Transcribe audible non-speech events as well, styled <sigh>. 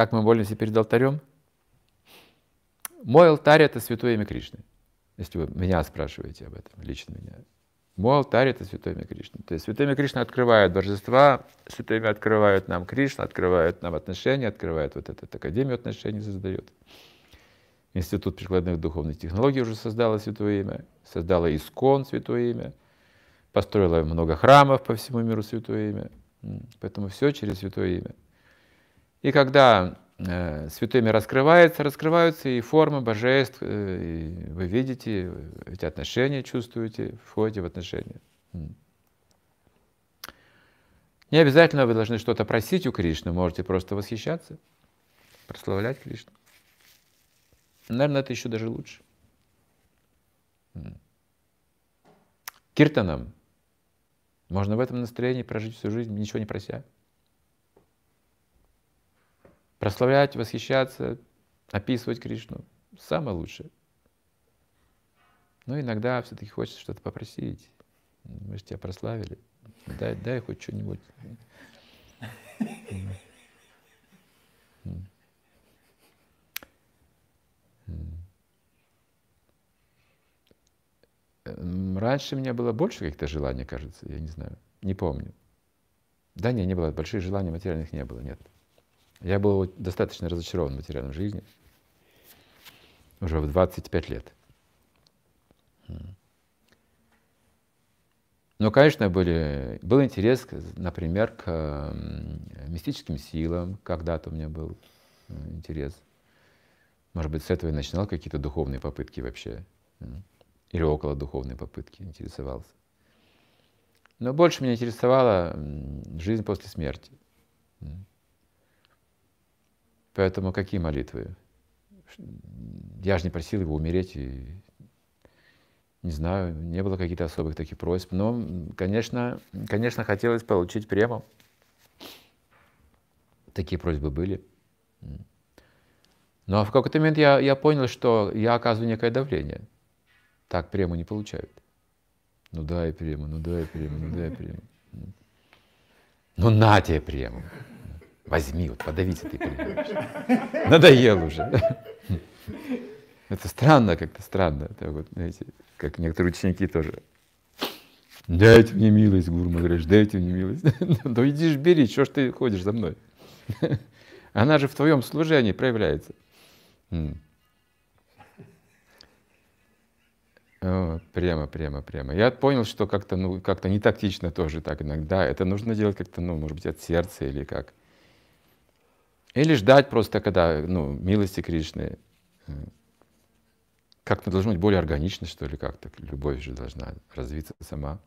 Как мы молимся перед алтарем? Мой алтарь — это святое имя Кришны. Если вы меня спрашиваете об этом, лично меня. Мой алтарь — это святое имя Кришны. То есть святое имя Кришны открывает божества, святое имя открывает нам Кришна, открывает нам отношения, открывает вот эту академию отношений, создает. Институт прикладных духовных технологий уже создала святое имя, создала Искон святое имя, построила много храмов по всему миру святое имя. Поэтому все через святое имя. И когда э, святое имя раскрывается, раскрываются и формы божеств, э, и вы видите эти отношения, чувствуете, входите в отношения. Не обязательно вы должны что-то просить у Кришны, можете просто восхищаться, прославлять Кришну. Наверное, это еще даже лучше. Киртаном. Можно в этом настроении прожить всю жизнь, ничего не прося. Прославлять, восхищаться, описывать Кришну. Самое лучшее. Но иногда все-таки хочется что-то попросить. Мы же тебя прославили. Дай, дай хоть что-нибудь. Раньше у меня было больше каких-то желаний, кажется, я не знаю, не помню. Да, нет, не было, больших желаний материальных не было, нет. Я был достаточно разочарован в материальной жизни уже в 25 лет. Но, конечно, были, был интерес, например, к мистическим силам. Когда-то у меня был э, интерес. Может быть, с этого и начинал какие-то духовные попытки вообще или около духовной попытки интересовался. Но больше меня интересовала жизнь после смерти. Поэтому какие молитвы? Я же не просил его умереть, и не знаю, не было каких-то особых таких просьб. Но, конечно, конечно, хотелось получить прему. Такие просьбы были. Но в какой-то момент я, я понял, что я оказываю некое давление. Так прему не получают. Ну дай прему, ну дай прему, ну дай прему. Ну на тебе прему. Возьми, вот подавись этой прему. Надоел уже. Это странно, как-то странно. Это вот, знаете, как некоторые ученики тоже. Дайте мне милость, Гурма, говоришь, дайте мне милость. <laughs> Да иди ж бери, что ж ты ходишь за мной? <laughs> Она же в твоем служении проявляется. О, прямо, прямо, прямо. Я понял, что как-то ну, как не тактично тоже так иногда. Это нужно делать как-то, ну, может быть, от сердца или как. Или ждать просто, когда, ну, милости Кришны. Э, как-то должно быть более органично, что ли, как-то. Любовь же должна развиться сама.